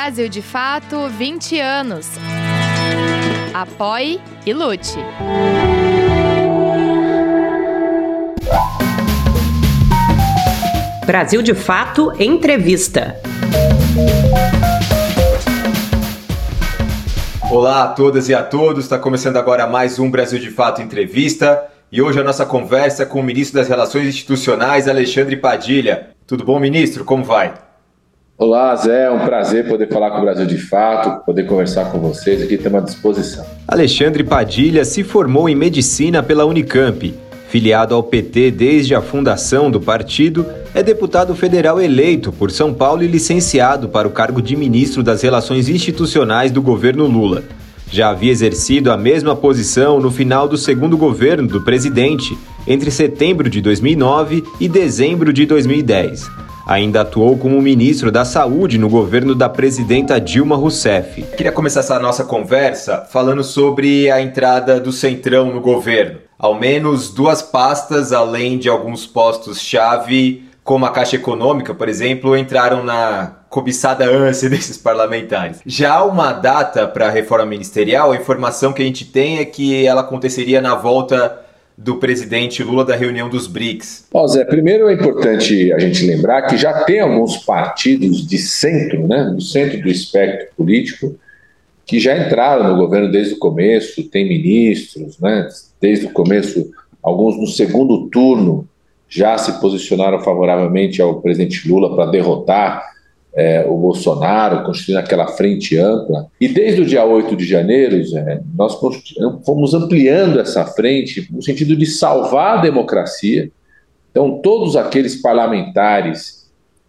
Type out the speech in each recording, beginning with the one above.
Brasil de Fato 20 anos. Apoie e lute. Brasil de Fato Entrevista. Olá a todas e a todos, está começando agora mais um Brasil de Fato Entrevista e hoje a nossa conversa é com o ministro das Relações Institucionais, Alexandre Padilha. Tudo bom, ministro? Como vai? Olá, Zé, é um prazer poder falar com o Brasil de Fato, poder conversar com vocês aqui, estamos à disposição. Alexandre Padilha se formou em medicina pela Unicamp. Filiado ao PT desde a fundação do partido, é deputado federal eleito por São Paulo e licenciado para o cargo de ministro das Relações Institucionais do governo Lula. Já havia exercido a mesma posição no final do segundo governo do presidente, entre setembro de 2009 e dezembro de 2010. Ainda atuou como ministro da Saúde no governo da presidenta Dilma Rousseff. Queria começar essa nossa conversa falando sobre a entrada do Centrão no governo. Ao menos duas pastas, além de alguns postos-chave, como a Caixa Econômica, por exemplo, entraram na cobiçada ânsia desses parlamentares. Já há uma data para a reforma ministerial, a informação que a gente tem é que ela aconteceria na volta do presidente Lula da reunião dos BRICS? Ó, Zé, primeiro é importante a gente lembrar que já tem alguns partidos de centro, né, do centro do espectro político, que já entraram no governo desde o começo, tem ministros, né, desde o começo, alguns no segundo turno já se posicionaram favoravelmente ao presidente Lula para derrotar é, o Bolsonaro, constituindo aquela frente ampla. E desde o dia 8 de janeiro, Zé, nós fomos ampliando essa frente no sentido de salvar a democracia. Então, todos aqueles parlamentares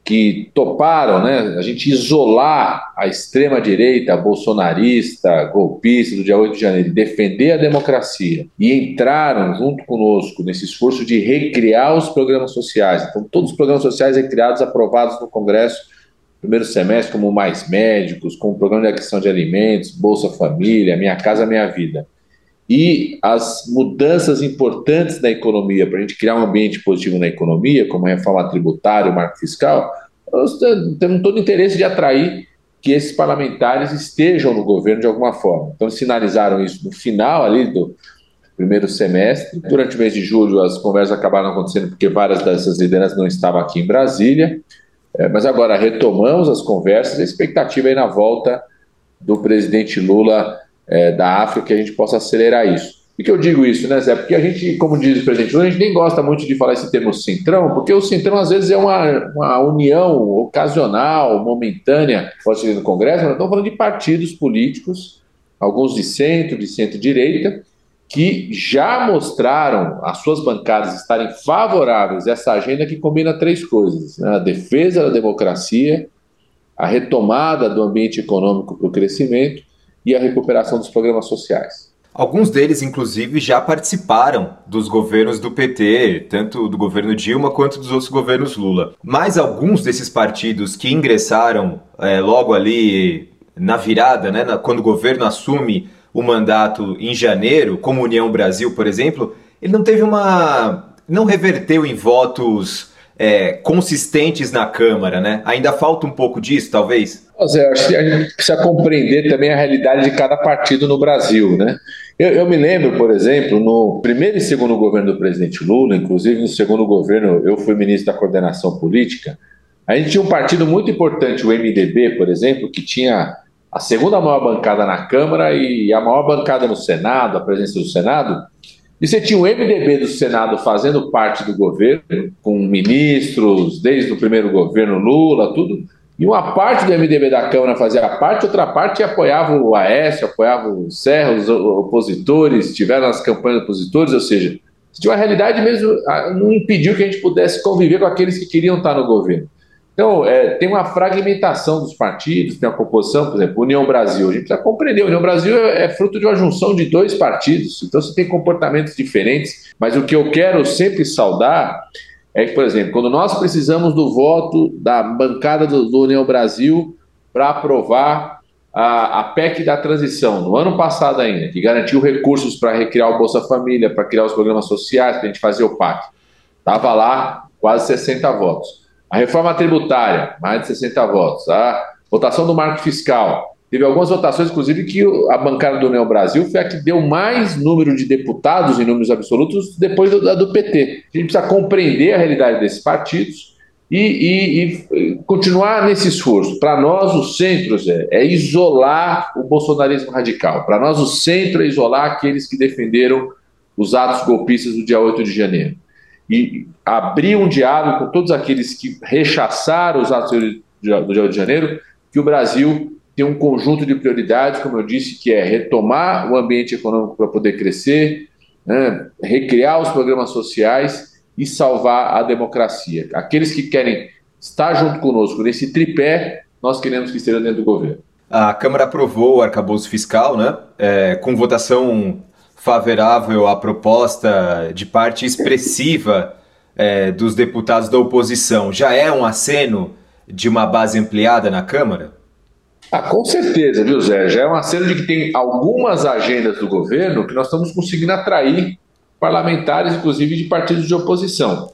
que toparam, né, a gente isolar a extrema-direita bolsonarista, golpista do dia 8 de janeiro, defender a democracia e entraram junto conosco nesse esforço de recriar os programas sociais. Então, todos os programas sociais recriados, aprovados no Congresso primeiro semestre, como Mais Médicos, com o programa de aquisição de alimentos, Bolsa Família, Minha Casa Minha Vida. E as mudanças importantes na economia, para a gente criar um ambiente positivo na economia, como a reforma tributária, o marco fiscal, nós temos todo o interesse de atrair que esses parlamentares estejam no governo de alguma forma. Então, sinalizaram isso no final ali do primeiro semestre. Durante o mês de julho, as conversas acabaram acontecendo porque várias dessas lideranças não estavam aqui em Brasília. É, mas agora retomamos as conversas, a expectativa é na volta do presidente Lula é, da África que a gente possa acelerar isso. Por que eu digo isso, né, Zé? Porque a gente, como diz o presidente Lula, a gente nem gosta muito de falar esse termo centrão, porque o centrão às vezes é uma, uma união ocasional, momentânea, pode ser no Congresso, mas estamos falando de partidos políticos, alguns de centro, de centro-direita, que já mostraram as suas bancadas estarem favoráveis a essa agenda que combina três coisas: né? a defesa da democracia, a retomada do ambiente econômico para o crescimento e a recuperação dos programas sociais. Alguns deles, inclusive, já participaram dos governos do PT, tanto do governo Dilma quanto dos outros governos Lula. Mas alguns desses partidos que ingressaram é, logo ali na virada, né, na, quando o governo assume o mandato em janeiro, como União Brasil, por exemplo, ele não teve uma. não reverteu em votos é, consistentes na Câmara, né? Ainda falta um pouco disso, talvez? Zé, acho que a gente precisa compreender também a realidade de cada partido no Brasil, né? Eu, eu, me lembro, por exemplo, no primeiro e segundo governo do presidente Lula, inclusive no segundo governo eu fui ministro da coordenação política, a gente tinha um partido muito importante, o MDB, por exemplo, que tinha a segunda maior bancada na Câmara e a maior bancada no Senado, a presença do Senado. E você tinha o MDB do Senado fazendo parte do governo, com ministros, desde o primeiro governo Lula, tudo. E uma parte do MDB da Câmara fazia parte, outra parte apoiava o Aécio, apoiava o Serra, os opositores, tiveram as campanhas opositores, ou seja, tinha uma realidade mesmo, ah, não impediu que a gente pudesse conviver com aqueles que queriam estar no governo. Então, é, tem uma fragmentação dos partidos, tem uma composição, por exemplo, União Brasil. A gente precisa compreender, União Brasil é, é fruto de uma junção de dois partidos, então você tem comportamentos diferentes, mas o que eu quero sempre saudar é que, por exemplo, quando nós precisamos do voto da bancada do, do União Brasil para aprovar a, a, PEC da transição, no ano passado ainda, que garantiu recursos para recriar o Bolsa Família, para criar os programas sociais, para a gente fazer o PAC. Estava lá quase 60 votos. A reforma tributária, mais de 60 votos. A votação do marco fiscal. Teve algumas votações, inclusive, que a bancada do União Brasil foi a que deu mais número de deputados em números absolutos depois da do, do PT. A gente precisa compreender a realidade desses partidos e, e, e continuar nesse esforço. Para nós, o centro Zé, é isolar o bolsonarismo radical. Para nós, o centro é isolar aqueles que defenderam os atos golpistas do dia 8 de janeiro. E abrir um diálogo com todos aqueles que rechaçaram os atos do 8 de janeiro, que o Brasil tem um conjunto de prioridades, como eu disse, que é retomar o ambiente econômico para poder crescer, né, recriar os programas sociais e salvar a democracia. Aqueles que querem estar junto conosco nesse tripé, nós queremos que estejam dentro do governo. A Câmara aprovou o arcabouço fiscal, né, é, com votação favorável à proposta de parte expressiva é, dos deputados da oposição. Já é um aceno de uma base ampliada na Câmara? Ah, com certeza, viu, Zé? Já é uma cena de que tem algumas agendas do governo que nós estamos conseguindo atrair parlamentares, inclusive de partidos de oposição.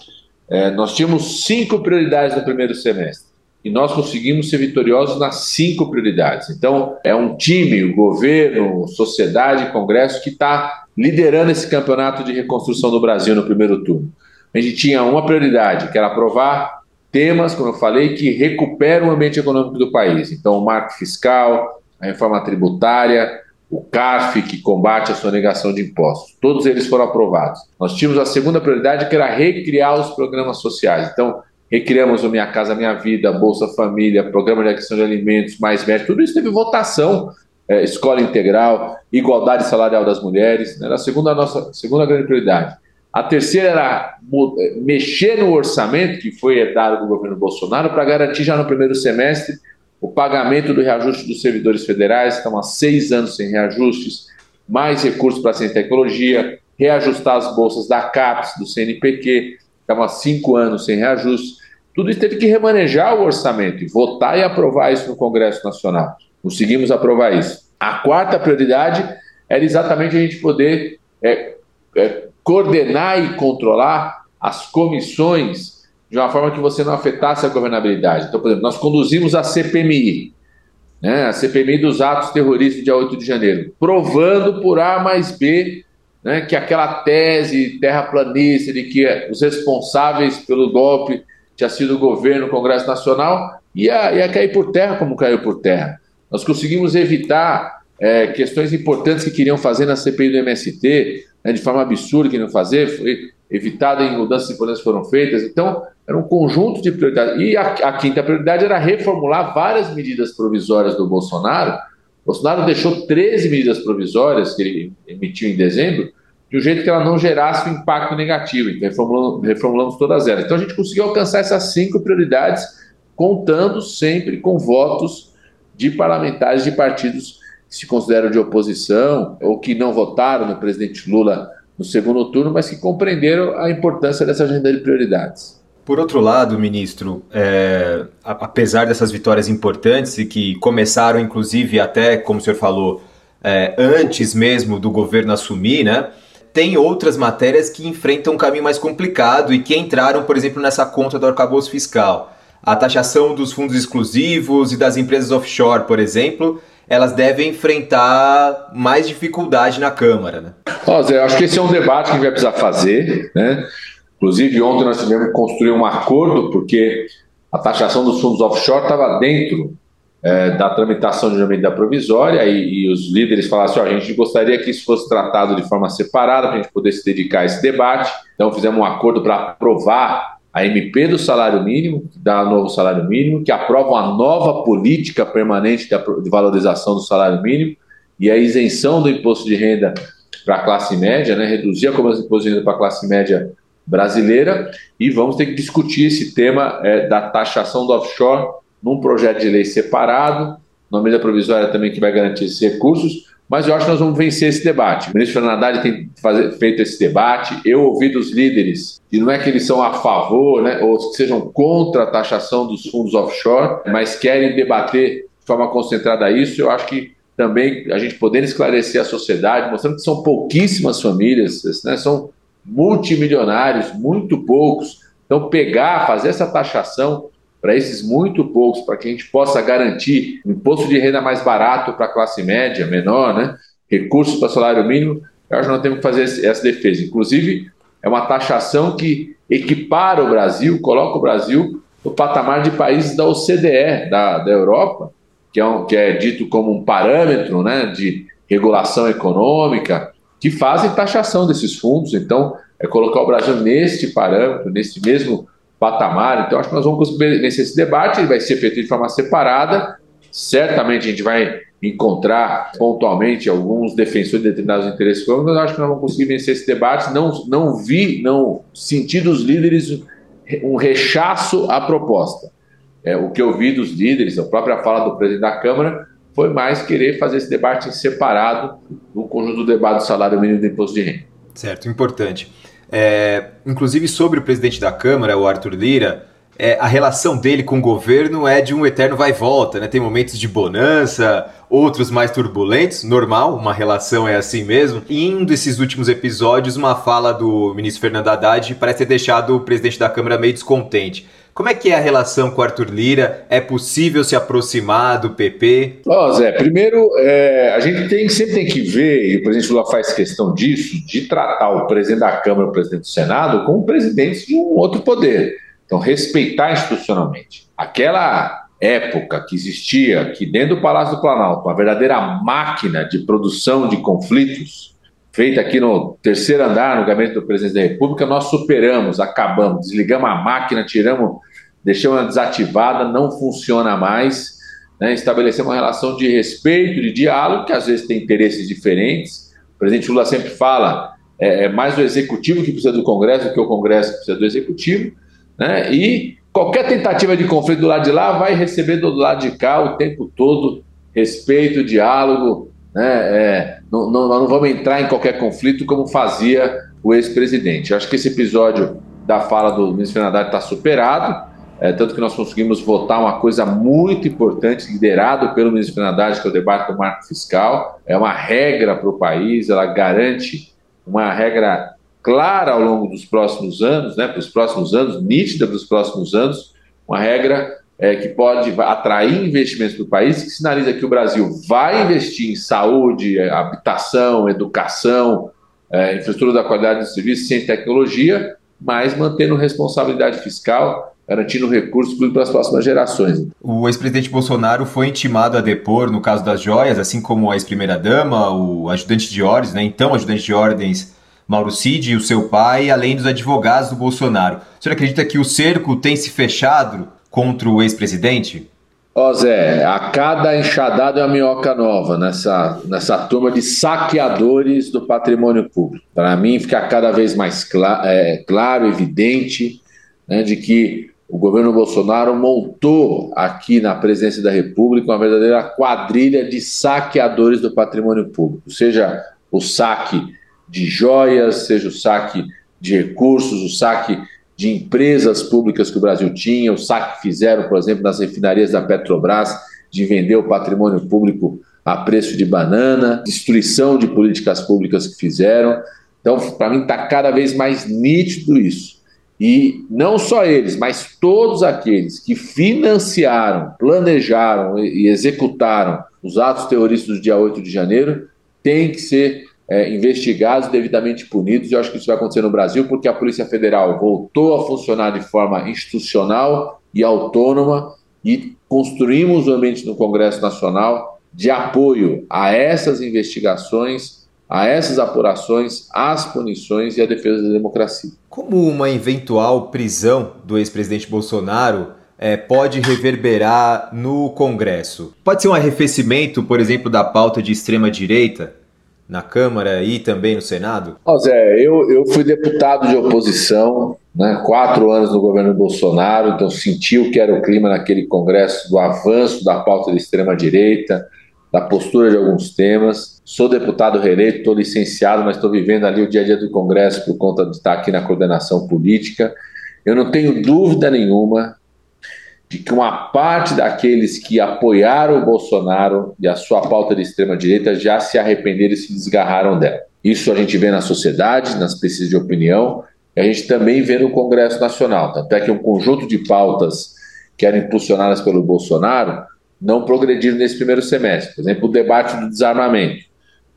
É, nós tínhamos cinco prioridades no primeiro semestre e nós conseguimos ser vitoriosos nas cinco prioridades. Então, é um time, o governo, sociedade, Congresso, que está liderando esse campeonato de reconstrução do Brasil no primeiro turno. A gente tinha uma prioridade, que era aprovar temas, como eu falei, que recuperam o ambiente econômico do país. Então, o marco fiscal, a reforma tributária, o CARF, que combate a sonegação de impostos. Todos eles foram aprovados. Nós tínhamos a segunda prioridade, que era recriar os programas sociais. Então, recriamos o Minha Casa Minha Vida, Bolsa Família, Programa de Aquisição de Alimentos, Mais Médicos, tudo isso teve votação, é, escola integral, igualdade salarial das mulheres, era a segunda, nossa segunda grande prioridade. A terceira era mexer no orçamento que foi herdado do governo Bolsonaro para garantir já no primeiro semestre o pagamento do reajuste dos servidores federais, estão há seis anos sem reajustes, mais recursos para a ciência e tecnologia, reajustar as bolsas da CAPES, do CNPq, estão há cinco anos sem reajustes. Tudo isso teve que remanejar o orçamento e votar e aprovar isso no Congresso Nacional. Conseguimos aprovar isso. A quarta prioridade era exatamente a gente poder é, é, coordenar e controlar as comissões de uma forma que você não afetasse a governabilidade. Então, por exemplo, nós conduzimos a CPMI, né, a CPMI dos atos terroristas do dia 8 de janeiro, provando por A mais B né, que aquela tese terraplanista de que os responsáveis pelo golpe tinha sido o governo, o Congresso Nacional, ia, ia cair por terra como caiu por terra. Nós conseguimos evitar é, questões importantes que queriam fazer na CPI do MST, né, de forma absurda que não fazer, foi evitado em mudanças importantes foram feitas. Então, era um conjunto de prioridades. E a, a, quinta prioridade era reformular várias medidas provisórias do Bolsonaro. Bolsonaro deixou 13 medidas provisórias que ele emitiu em dezembro, de um jeito que ela não gerasse um impacto negativo. Então, reformulamos, reformulamos todas elas. Então, a gente conseguiu alcançar essas cinco prioridades, contando sempre com votos de parlamentares de partidos se consideram de oposição ou que não votaram no presidente Lula no segundo turno, mas que compreenderam a importância dessa agenda de prioridades. Por outro lado, ministro, é, apesar dessas vitórias importantes e que começaram, inclusive, até, como o senhor falou, é, antes mesmo do governo assumir, né? Tem outras matérias que enfrentam um caminho mais complicado e que entraram, por exemplo, nessa conta do arcabouço fiscal. A taxação dos fundos exclusivos e das empresas offshore, por exemplo, elas devem enfrentar mais dificuldade na Câmara. Né? Ó, Zé, acho que esse é um debate que a gente vai precisar fazer. Né? Inclusive, ontem nós tivemos que construir um acordo, porque a taxação dos fundos offshore estava dentro é, da tramitação de uma medida provisória e, e, os líderes falaram assim: ó, a gente gostaria que isso fosse tratado de forma separada para a gente poder se dedicar a esse debate. Então, fizemos um acordo para aprovar a MP do salário mínimo, que dá novo salário mínimo, que aprova uma nova política permanente de valorização do salário mínimo e a isenção do imposto de renda para a classe média, né, reduzir a cobrança de imposto de renda para a classe média brasileira e vamos ter que discutir esse tema é, da taxação do offshore num projeto de lei separado, numa medida provisória também que vai garantir esses recursos, mas eu acho que nós vamos vencer esse debate. O ministro Fernando Haddad tem fazer, feito esse debate. Eu ouvi dos líderes, e não é que eles são a favor, né, ou que sejam contra a taxação dos fundos offshore, mas querem debater de forma concentrada isso. Eu acho que também a gente podendo esclarecer a sociedade, mostrando que são pouquíssimas famílias, né, são multimilionários, muito poucos. Então, pegar, fazer essa taxação para esses muito poucos, para que a gente possa garantir um imposto de renda mais barato para a classe média, menor, né? recursos para salário mínimo, eu acho que nós temos que fazer essa defesa. Inclusive, é uma taxação que equipara o Brasil, coloca o Brasil no patamar de países da OCDE, da, da Europa, que é, um, que é dito como um parâmetro né, de regulação econômica, que fazem taxação desses fundos. Então, é colocar o Brasil neste parâmetro, nesse mesmo patamar. Então, acho que nós vamos conseguir vencer esse debate. Ele vai ser feito de forma separada. Certamente a gente vai encontrar pontualmente alguns defensores de determinados interesses mas acho que nós vamos conseguir vencer esse debate. Não, não vi, não senti dos líderes um rechaço à proposta. É, o que eu vi dos líderes, a própria fala do presidente da Câmara, foi mais querer fazer esse debate separado do conjunto do debate do salário mínimo do imposto de renda. Certo, importante. É, inclusive sobre o presidente da Câmara, o Arthur Lira, é, a relação dele com o governo é de um eterno vai e volta, né? Tem momentos de bonança, outros mais turbulentos, normal, uma relação é assim mesmo. E em um desses últimos episódios, uma fala do ministro Fernando Haddad parece ter deixado o presidente da Câmara meio descontente. Como é que é a relação com o Arthur Lira? É possível se aproximar do PP? Ó, oh, Zé, primeiro, é, a gente tem, sempre tem que ver, e o presidente Lula faz questão disso, de tratar o presidente da Câmara o presidente do Senado como presidentes de um outro poder. Então, respeitar institucionalmente. Aquela época que existia aqui dentro do Palácio do Planalto, uma verdadeira máquina de produção de conflitos, feita aqui no terceiro andar, no gabinete do presidente da República, nós superamos, acabamos, desligamos a máquina, tiramos, deixamos ela desativada, não funciona mais. Né? Estabelecemos uma relação de respeito, de diálogo, que às vezes tem interesses diferentes. O presidente Lula sempre fala: é, é mais o executivo que precisa do Congresso do que o Congresso que precisa do executivo. Né? E qualquer tentativa de conflito do lado de lá vai receber do lado de cá o tempo todo respeito, diálogo, né? É, não, não, nós não vamos entrar em qualquer conflito como fazia o ex-presidente. Acho que esse episódio da fala do ministro Fernando está superado, é, tanto que nós conseguimos votar uma coisa muito importante, liderado pelo ministro Fernando que é o debate do marco fiscal. É uma regra para o país, ela garante uma regra clara ao longo dos próximos anos, né, para os próximos anos, nítida para os próximos anos, uma regra é, que pode atrair investimentos para o país, que sinaliza que o Brasil vai investir em saúde, habitação, educação, é, infraestrutura da qualidade do serviço, sem tecnologia, mas mantendo responsabilidade fiscal, garantindo recursos para as próximas gerações. O ex-presidente Bolsonaro foi intimado a depor no caso das joias, assim como a ex-primeira-dama, o ajudante de ordens, né, então ajudante de ordens Mauro Cid e o seu pai, além dos advogados do Bolsonaro. O senhor acredita que o cerco tem se fechado contra o ex-presidente? Ó, oh, Zé, a cada enxadada é uma minhoca nova nessa, nessa turma de saqueadores do patrimônio público. Para mim, fica cada vez mais é, claro, evidente, né, de que o governo Bolsonaro montou aqui na presidência da República uma verdadeira quadrilha de saqueadores do patrimônio público, seja o saque de joias, seja o saque de recursos, o saque de empresas públicas que o Brasil tinha, o saque que fizeram, por exemplo, nas refinarias da Petrobras, de vender o patrimônio público a preço de banana, destruição de políticas públicas que fizeram. Então, para mim, está cada vez mais nítido isso. E não só eles, mas todos aqueles que financiaram, planejaram e executaram os atos terroristas do dia 8 de janeiro têm que ser é, investigados, devidamente punidos. Eu acho que isso vai acontecer no Brasil porque a Polícia Federal voltou a funcionar de forma institucional e autônoma e construímos um ambiente no Congresso Nacional de apoio a essas investigações, a essas apurações, às punições e à defesa da democracia. Como uma eventual prisão do ex-presidente Bolsonaro é, pode reverberar no Congresso? Pode ser um arrefecimento, por exemplo, da pauta de extrema-direita? Na Câmara e também no Senado? Oh, Zé, eu, eu fui deputado de oposição, né, quatro anos no governo Bolsonaro, então senti o que era o clima naquele Congresso do avanço da pauta da extrema-direita, da postura de alguns temas. Sou deputado reeleito, estou licenciado, mas estou vivendo ali o dia a dia do Congresso por conta de estar aqui na coordenação política. Eu não tenho dúvida nenhuma de que uma parte daqueles que apoiaram o Bolsonaro e a sua pauta de extrema-direita já se arrependeram e se desgarraram dela. Isso a gente vê na sociedade, nas pesquisas de opinião, e a gente também vê no Congresso Nacional. Tanto é que um conjunto de pautas que eram impulsionadas pelo Bolsonaro não progrediram nesse primeiro semestre. Por exemplo, o debate do desarmamento.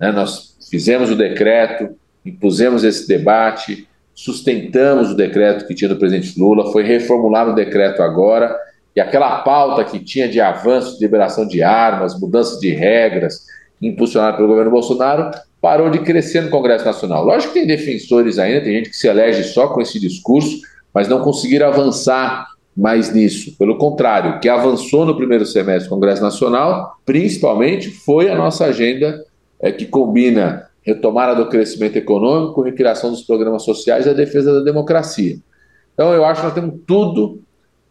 Né? Nós fizemos o decreto, impusemos esse debate, sustentamos o decreto que tinha do presidente Lula, foi reformulado o decreto agora, e aquela pauta que tinha de avanço de liberação de armas, mudança de regras, impulsionada pelo governo Bolsonaro, parou de crescer no Congresso Nacional. Lógico que tem defensores ainda, tem gente que se elege só com esse discurso, mas não conseguiram avançar mais nisso. Pelo contrário, o que avançou no primeiro semestre do Congresso Nacional, principalmente, foi a nossa agenda é, que combina retomada do crescimento econômico, recriação dos programas sociais e a defesa da democracia. Então, eu acho que nós temos tudo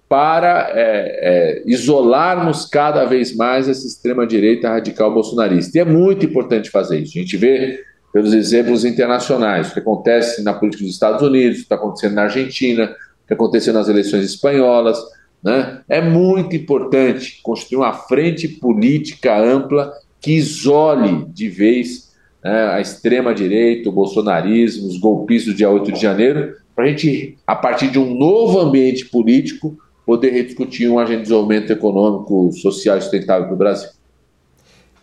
para é, é, isolarmos cada vez mais essa extrema-direita radical bolsonarista. E é muito importante fazer isso. A gente vê pelos exemplos internacionais, o que acontece na política dos Estados Unidos, o que está acontecendo na Argentina, o que aconteceu nas eleições espanholas. Né? É muito importante construir uma frente política ampla que isole de vez né, a extrema-direita, o bolsonarismo, os golpistas do dia 8 de janeiro, para a gente, a partir de um novo ambiente político, poder rediscutir um agente de desenvolvimento econômico, social e sustentável para o Brasil.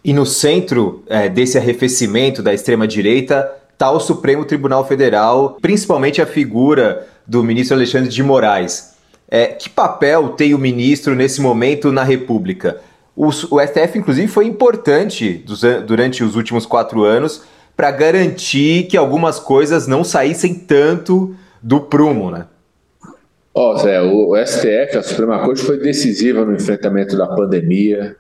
E no centro é, desse arrefecimento da extrema-direita está o Supremo Tribunal Federal, principalmente a figura do ministro Alexandre de Moraes. É, que papel tem o ministro nesse momento na República? O, o STF, inclusive, foi importante dos, durante os últimos quatro anos para garantir que algumas coisas não saíssem tanto do prumo, né? Ó, oh, Zé, o STF, a Suprema Corte, foi decisiva no enfrentamento da pandemia,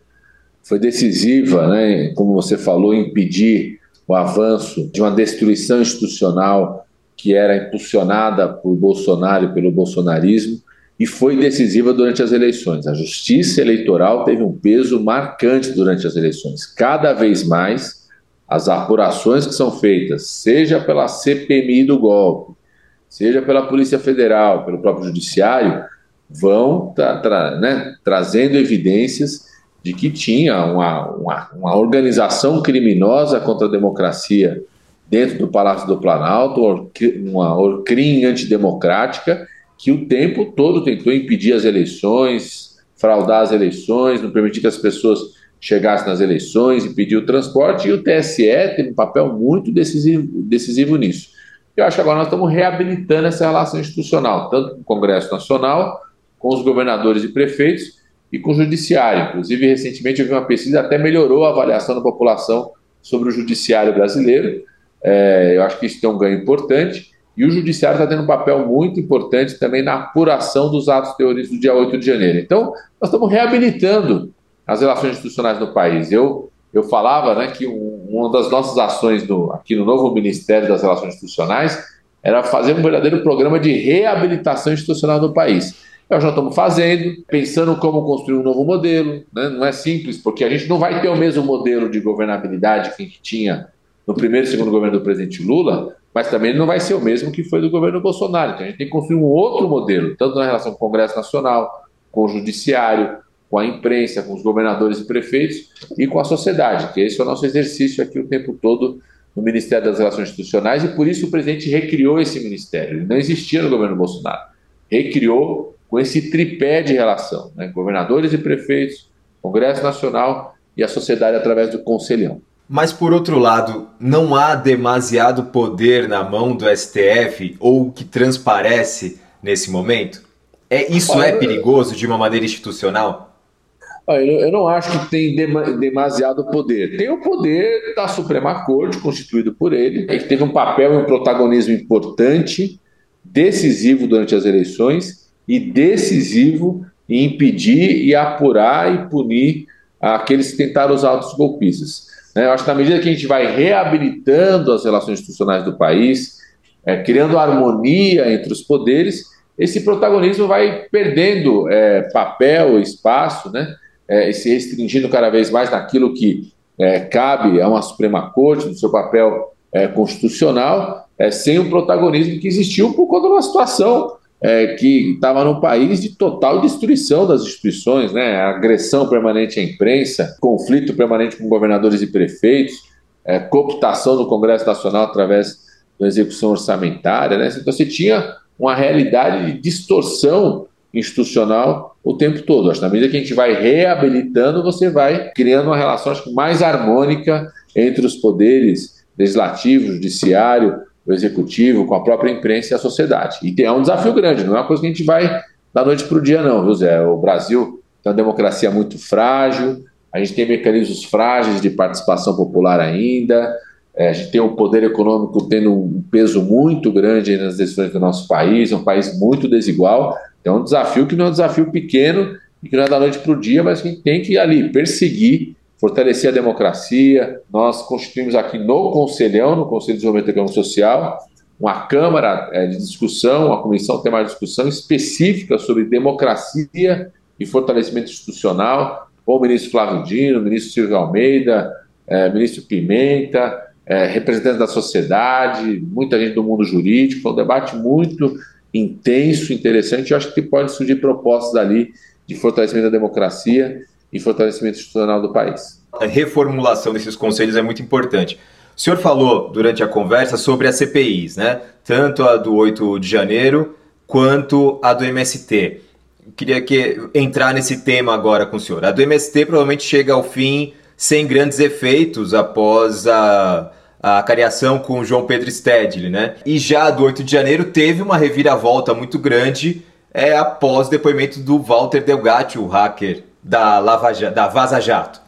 foi decisiva, né, como você falou, impedir o avanço de uma destruição institucional que era impulsionada por Bolsonaro e pelo bolsonarismo, e foi decisiva durante as eleições. A justiça eleitoral teve um peso marcante durante as eleições. Cada vez mais, as apurações que são feitas, seja pela CPMI do golpe, seja pela Polícia Federal, pelo próprio Judiciário, vão tra tra né, trazendo evidências de que tinha uma, uma, uma, organização criminosa contra a democracia dentro do Palácio do Planalto, uma orcrim antidemocrática, que o tempo todo tentou impedir as eleições, fraudar as eleições, não permitir que as pessoas chegassem nas eleições, impedir o transporte, e o TSE tem um papel muito decisivo, decisivo nisso. Eu acho que agora nós estamos reabilitando essa relação institucional, tanto com o Congresso Nacional, com os governadores e prefeitos e com o Judiciário. Inclusive, recentemente eu vi uma pesquisa que até melhorou a avaliação da população sobre o Judiciário brasileiro. É, eu acho que isso tem um ganho importante. E o Judiciário está tendo um papel muito importante também na apuração dos atos terroristas do dia 8 de janeiro. Então, nós estamos reabilitando as relações institucionais no país. Eu eu falava né, que um, uma das nossas ações do, aqui no novo Ministério das Relações Institucionais era fazer um verdadeiro programa de reabilitação institucional do país. Nós já estamos fazendo, pensando como construir um novo modelo. Né? Não é simples, porque a gente não vai ter o mesmo modelo de governabilidade que a gente tinha no primeiro e segundo governo do presidente Lula, mas também não vai ser o mesmo que foi do governo Bolsonaro. Então a gente tem que construir um outro modelo, tanto na relação com o Congresso Nacional, com o Judiciário, com a imprensa, com os governadores e prefeitos e com a sociedade, que esse é o nosso exercício aqui o tempo todo no Ministério das Relações Institucionais e por isso o presidente recriou esse ministério. Ele não existia no governo Bolsonaro. Recriou com esse tripé de relação, né? governadores e prefeitos, Congresso Nacional e a sociedade através do Conselhão. Mas, por outro lado, não há demasiado poder na mão do STF ou que transparece nesse momento? É, isso é perigoso de uma maneira institucional? Eu não acho que tem demasiado poder. Tem o poder da Suprema Corte, constituído por ele, que teve um papel e um protagonismo importante, decisivo durante as eleições e decisivo em impedir e apurar e punir aqueles que tentaram usar os golpistas. Né, eu acho que na medida que a gente vai reabilitando as relações institucionais do país, é, criando harmonia entre os poderes, esse protagonismo vai perdendo é, papel, espaço, né? É, e se restringindo cada vez mais naquilo que é, cabe a uma Suprema Corte, no seu papel é, constitucional, é, sem o protagonismo que existiu por conta de uma situação é, que estava num país de total destruição das instituições, né? agressão permanente à imprensa, conflito permanente com governadores e prefeitos, é, cooptação do Congresso Nacional através da execução orçamentária. Né? Então você tinha uma realidade de distorção institucional o tempo todo. Acho que na medida que a gente vai reabilitando, você vai criando uma relação acho, mais harmônica entre os poderes legislativo, judiciário, o executivo, com a própria imprensa e a sociedade. E é um desafio grande, não é uma coisa que a gente vai da noite para o dia, não, viu, Zé? O Brasil tem uma democracia muito frágil, a gente tem mecanismos frágeis de participação popular ainda, é, a gente tem um poder econômico tendo um peso muito grande nas decisões do nosso país, é um país muito desigual. É um desafio que não é um desafio pequeno e que não é da noite para o dia, mas que a gente tem que ali perseguir, fortalecer a democracia. Nós constituímos aqui no Conselhão, no Conselho de Desenvolvimento Econômico Social, uma Câmara é, de discussão, uma comissão tem mais discussão específica sobre democracia e fortalecimento institucional, com o ministro Flávio Dino, o ministro Silvio Almeida, é, ministro Pimenta, é, representantes da sociedade, muita gente do mundo jurídico. Foi um debate muito intenso, interessante. Eu acho que pode surgir propostas dali de fortalecimento da democracia e fortalecimento institucional do país. A reformulação desses conselhos é muito importante. O senhor falou durante a conversa sobre as CPIs, né? Tanto a do 8 de janeiro quanto a do MST. Queria que entrar nesse tema agora com o senhor. A do MST provavelmente chega ao fim sem grandes efeitos após a, a cariação com o João Pedro Stedley, né? E já do 8 de janeiro teve uma reviravolta muito grande é, após o depoimento do Walter Delgatti, o hacker da, Lava, da Vaza Jato.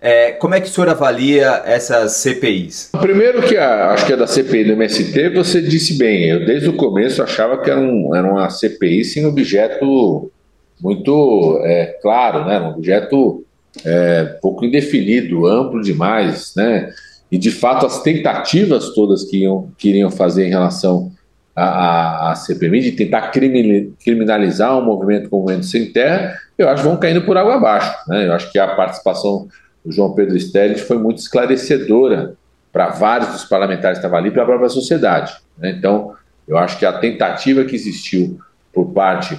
É, como é que o senhor avalia essas CPIs? Primeiro que a, acho que a da CPI do MST, você disse bem, eu desde o começo achava que era, um, era uma CPI sem objeto muito é, claro, né? um objeto é, pouco indefinido, amplo demais, né? E de fato as tentativas todas que iam, que iriam fazer em relação à, CPMI, de tentar criminalizar um movimento como o Movimento Sem Terra, eu acho que vão caindo por água abaixo. Né? Eu acho que a participação do João Pedro Stellic foi muito esclarecedora para vários dos parlamentares que estavam ali para a própria sociedade. Né? Então, eu acho que a tentativa que existiu por parte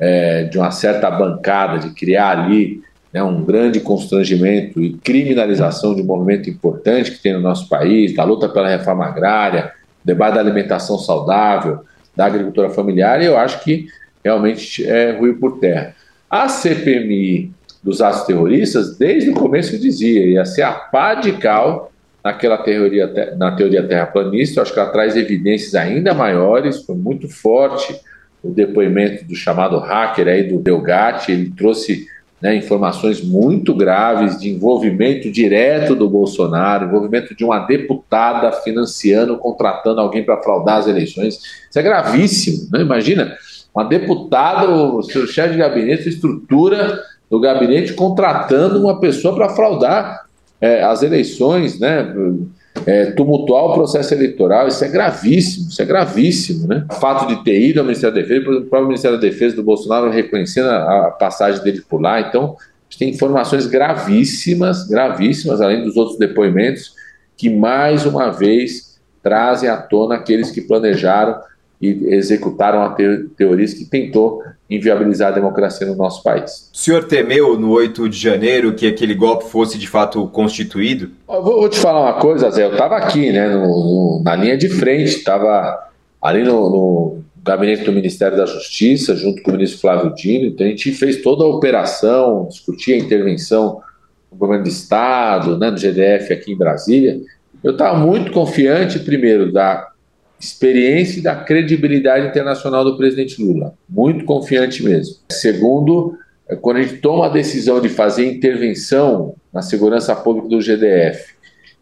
é, de uma certa bancada de criar ali né, um grande constrangimento e criminalização de um movimento importante que tem no nosso país, da luta pela reforma agrária, debate da alimentação saudável, da agricultura familiar, e eu acho que realmente é ruim por terra. A CPMI dos atos terroristas, desde o começo dizia, ia ser a pá de cal naquela teoria, na teoria terraplanista, eu acho que ela traz evidências ainda maiores, foi muito forte o depoimento do chamado hacker aí do Delgatti, ele trouxe né, informações muito graves de envolvimento direto do Bolsonaro, envolvimento de uma deputada financiando, contratando alguém para fraudar as eleições. Isso é gravíssimo, né? imagina, uma deputada, o seu chefe de gabinete, estrutura do gabinete contratando uma pessoa para fraudar é, as eleições, né? É, tumultuar o processo eleitoral, isso é gravíssimo, isso é gravíssimo, né? O fato de ter ido ao Ministério da Defesa, o próprio Ministério da Defesa do Bolsonaro reconhecendo a, a passagem dele por lá, então a gente tem informações gravíssimas, gravíssimas, além dos outros depoimentos, que mais uma vez trazem à tona aqueles que planejaram e executaram a teoria que tentou inviabilizar a democracia no nosso país. O senhor temeu no 8 de janeiro que aquele golpe fosse de fato constituído? Eu vou, te falar uma coisa, Zé. Eu estava aqui, né, no, no, na linha de frente, estava ali no, no, gabinete do Ministério da Justiça, junto com o ministro Flávio Dino. Então a gente fez toda a operação, discutia a intervenção do governo do Estado, né, do GDF aqui em Brasília. Eu estava muito confiante, primeiro, da experiência e da credibilidade internacional do presidente Lula. Muito confiante mesmo. Segundo, é quando a gente toma a decisão de fazer intervenção na segurança pública do GDF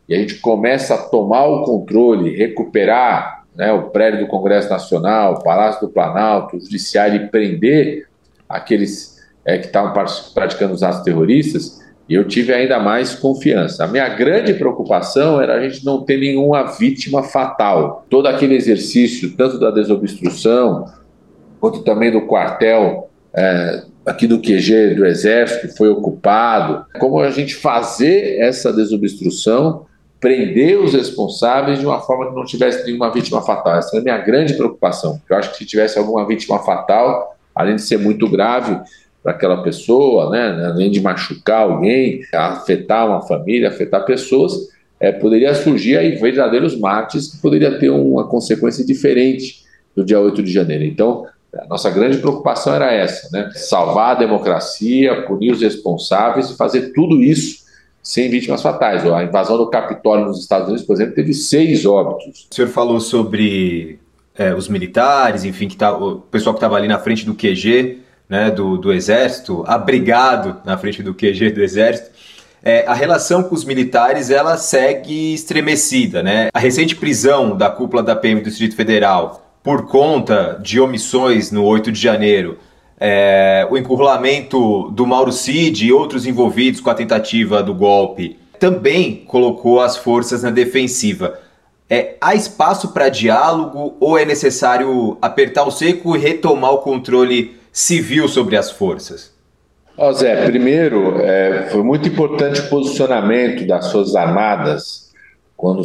e a gente começa a tomar o controle, recuperar né, o prédio do Congresso Nacional, o Palácio do Planalto, o Judiciário e prender aqueles é, que estavam praticando os atos terroristas, e eu tive ainda mais confiança. A minha grande preocupação era a gente não ter nenhuma vítima fatal. Todo aquele exercício, tanto da desobstrução, quanto também do quartel é, aqui do QG do Exército, foi ocupado. Como a gente fazer essa desobstrução, prender os responsáveis de uma forma que não tivesse nenhuma vítima fatal. Essa é a minha grande preocupação. Eu acho que se tivesse alguma vítima fatal, além de ser muito grave, para aquela pessoa, né, além de machucar alguém, afetar uma família, afetar pessoas, é, poderia surgir aí verdadeiros mártires que poderia ter uma consequência diferente do dia 8 de janeiro. Então, A nossa grande preocupação era essa, né? Salvar a democracia, punir os responsáveis e fazer tudo isso sem vítimas fatais. A invasão do Capitólio nos Estados Unidos, por exemplo, teve seis óbitos. O senhor falou sobre é, os militares, enfim, que tá, o pessoal que estava ali na frente do QG, né, do, do Exército, abrigado na frente do QG do Exército. É, a relação com os militares ela segue estremecida, né? A recente prisão da cúpula da PM do Distrito Federal por conta de omissões no 8 de janeiro, é, o encurralamento do Mauro Cid e outros envolvidos com a tentativa do golpe também colocou as forças na defensiva. É, há espaço para diálogo ou é necessário apertar o seco e retomar o controle civil sobre as forças? Oh, Zé, primeiro, é, foi muito importante o posicionamento das Forças Armadas quando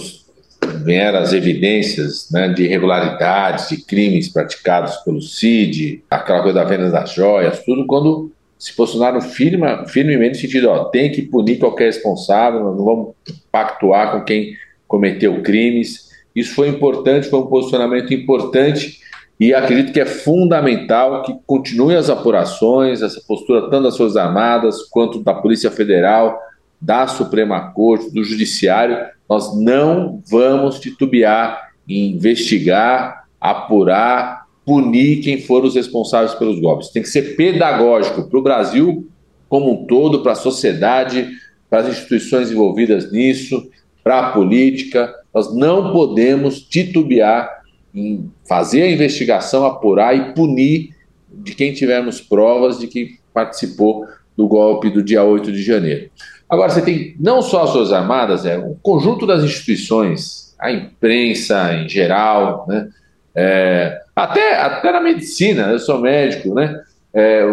vieram as evidências né, de irregularidades, de crimes praticados pelo CID, aquela coisa da venda das joias, tudo, quando se posicionaram firme, firmemente no sentido, ó, tem que punir qualquer responsável, não vamos pactuar com quem cometeu crimes. Isso foi importante, foi um posicionamento importante e acredito que é fundamental que continue as apurações, essa postura tanto das Forças Armadas quanto da Polícia Federal, da Suprema Corte, do Judiciário. Nós não vamos titubear em investigar, apurar, punir quem for os responsáveis pelos golpes. Tem que ser pedagógico para o Brasil como um todo, para a sociedade, para as instituições envolvidas nisso, para a política. Nós não podemos titubear em fazer a investigação, apurar e punir de quem tivermos provas de que participou do golpe do dia 8 de janeiro. Agora, você tem não só as Forças Armadas, é um conjunto das instituições, a imprensa em geral, né? É, até, até na medicina, eu sou médico, né? É,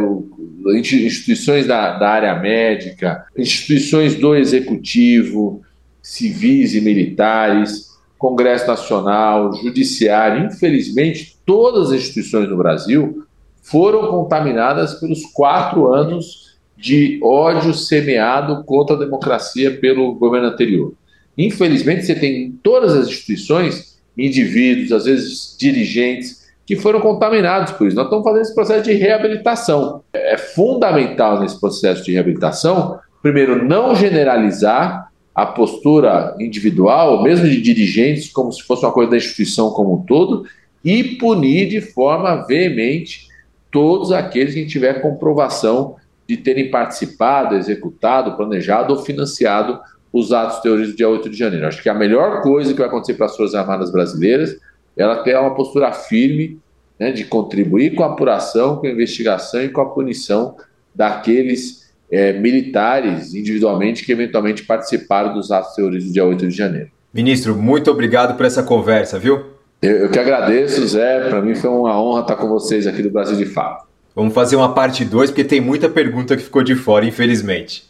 instituições da, da área médica, instituições do executivo, civis e militares, Congresso Nacional, Judiciário, infelizmente, todas as instituições no Brasil foram contaminadas pelos quatro anos de ódio semeado contra a democracia pelo governo anterior. Infelizmente, você tem em todas as instituições indivíduos, às vezes dirigentes, que foram contaminados por isso. Nós estamos fazendo esse processo de reabilitação. É fundamental nesse processo de reabilitação, primeiro, não generalizar a postura individual, mesmo de dirigentes, como se fosse uma coisa da instituição como um todo, e punir de forma veemente todos aqueles que tiver comprovação de terem participado, executado, planejado ou financiado os atos terroristas do dia 8 de janeiro. Acho que a melhor coisa que vai acontecer para as Forças Armadas brasileiras é ela ter uma postura firme né, de contribuir com a apuração, com a investigação e com a punição daqueles é, militares individualmente que eventualmente participaram dos atos terroristas do dia 8 de janeiro. Ministro, muito obrigado por essa conversa, viu? Eu, eu que agradeço, Zé. Para mim foi uma honra estar com vocês aqui do Brasil de Fato. Vamos fazer uma parte 2, porque tem muita pergunta que ficou de fora, infelizmente.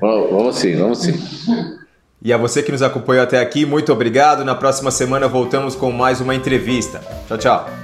Vamos, vamos sim, vamos sim. E a você que nos acompanhou até aqui, muito obrigado. Na próxima semana voltamos com mais uma entrevista. Tchau, tchau.